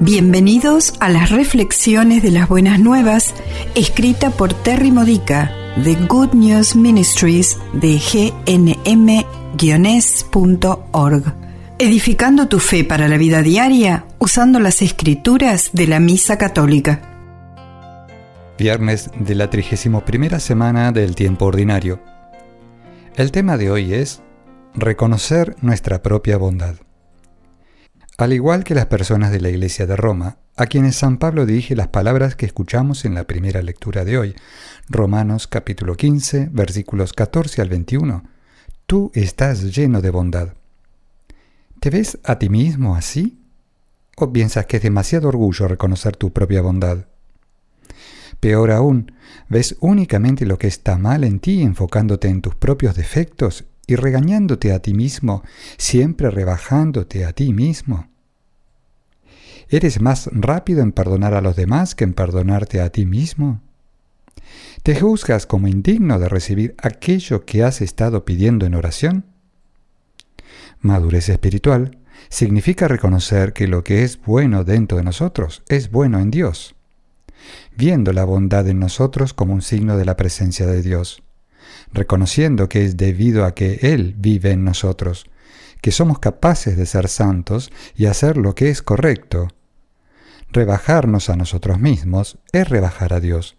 Bienvenidos a las reflexiones de las buenas nuevas, escrita por Terry Modica de Good News Ministries de gnm-org. Edificando tu fe para la vida diaria usando las escrituras de la Misa Católica. Viernes de la 31 semana del tiempo ordinario. El tema de hoy es reconocer nuestra propia bondad. Al igual que las personas de la Iglesia de Roma, a quienes San Pablo dirige las palabras que escuchamos en la primera lectura de hoy, Romanos capítulo 15, versículos 14 al 21, tú estás lleno de bondad. ¿Te ves a ti mismo así? ¿O piensas que es demasiado orgullo reconocer tu propia bondad? Peor aún, ves únicamente lo que está mal en ti enfocándote en tus propios defectos y regañándote a ti mismo, siempre rebajándote a ti mismo. ¿Eres más rápido en perdonar a los demás que en perdonarte a ti mismo? ¿Te juzgas como indigno de recibir aquello que has estado pidiendo en oración? Madurez espiritual significa reconocer que lo que es bueno dentro de nosotros es bueno en Dios, viendo la bondad en nosotros como un signo de la presencia de Dios reconociendo que es debido a que Él vive en nosotros, que somos capaces de ser santos y hacer lo que es correcto. Rebajarnos a nosotros mismos es rebajar a Dios.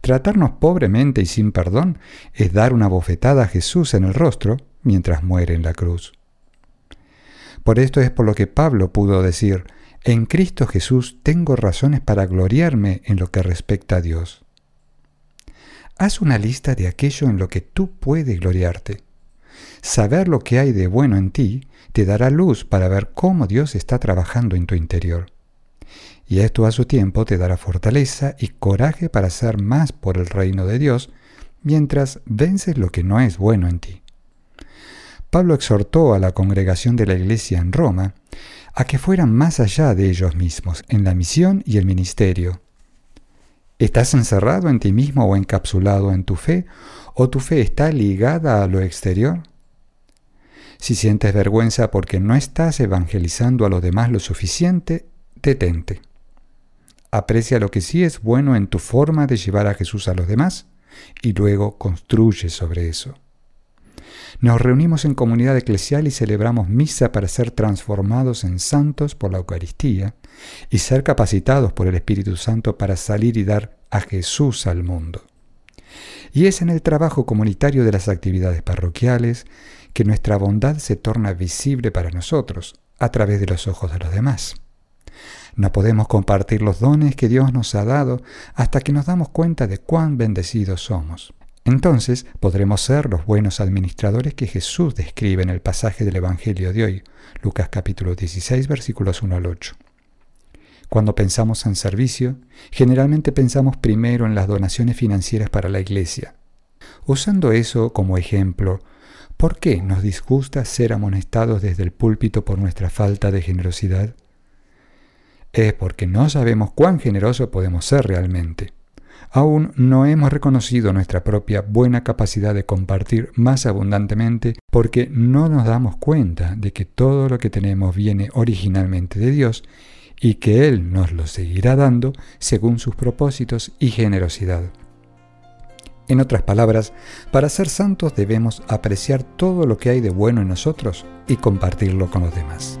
Tratarnos pobremente y sin perdón es dar una bofetada a Jesús en el rostro mientras muere en la cruz. Por esto es por lo que Pablo pudo decir, en Cristo Jesús tengo razones para gloriarme en lo que respecta a Dios. Haz una lista de aquello en lo que tú puedes gloriarte. Saber lo que hay de bueno en ti te dará luz para ver cómo Dios está trabajando en tu interior. Y esto a su tiempo te dará fortaleza y coraje para hacer más por el reino de Dios mientras vences lo que no es bueno en ti. Pablo exhortó a la congregación de la iglesia en Roma a que fueran más allá de ellos mismos en la misión y el ministerio, ¿Estás encerrado en ti mismo o encapsulado en tu fe? ¿O tu fe está ligada a lo exterior? Si sientes vergüenza porque no estás evangelizando a los demás lo suficiente, detente. Aprecia lo que sí es bueno en tu forma de llevar a Jesús a los demás y luego construye sobre eso. Nos reunimos en comunidad eclesial y celebramos misa para ser transformados en santos por la Eucaristía y ser capacitados por el Espíritu Santo para salir y dar a Jesús al mundo. Y es en el trabajo comunitario de las actividades parroquiales que nuestra bondad se torna visible para nosotros a través de los ojos de los demás. No podemos compartir los dones que Dios nos ha dado hasta que nos damos cuenta de cuán bendecidos somos. Entonces podremos ser los buenos administradores que Jesús describe en el pasaje del Evangelio de hoy, Lucas capítulo 16 versículos 1 al 8. Cuando pensamos en servicio, generalmente pensamos primero en las donaciones financieras para la iglesia. Usando eso como ejemplo, ¿por qué nos disgusta ser amonestados desde el púlpito por nuestra falta de generosidad? Es porque no sabemos cuán generosos podemos ser realmente. Aún no hemos reconocido nuestra propia buena capacidad de compartir más abundantemente porque no nos damos cuenta de que todo lo que tenemos viene originalmente de Dios y que Él nos lo seguirá dando según sus propósitos y generosidad. En otras palabras, para ser santos debemos apreciar todo lo que hay de bueno en nosotros y compartirlo con los demás.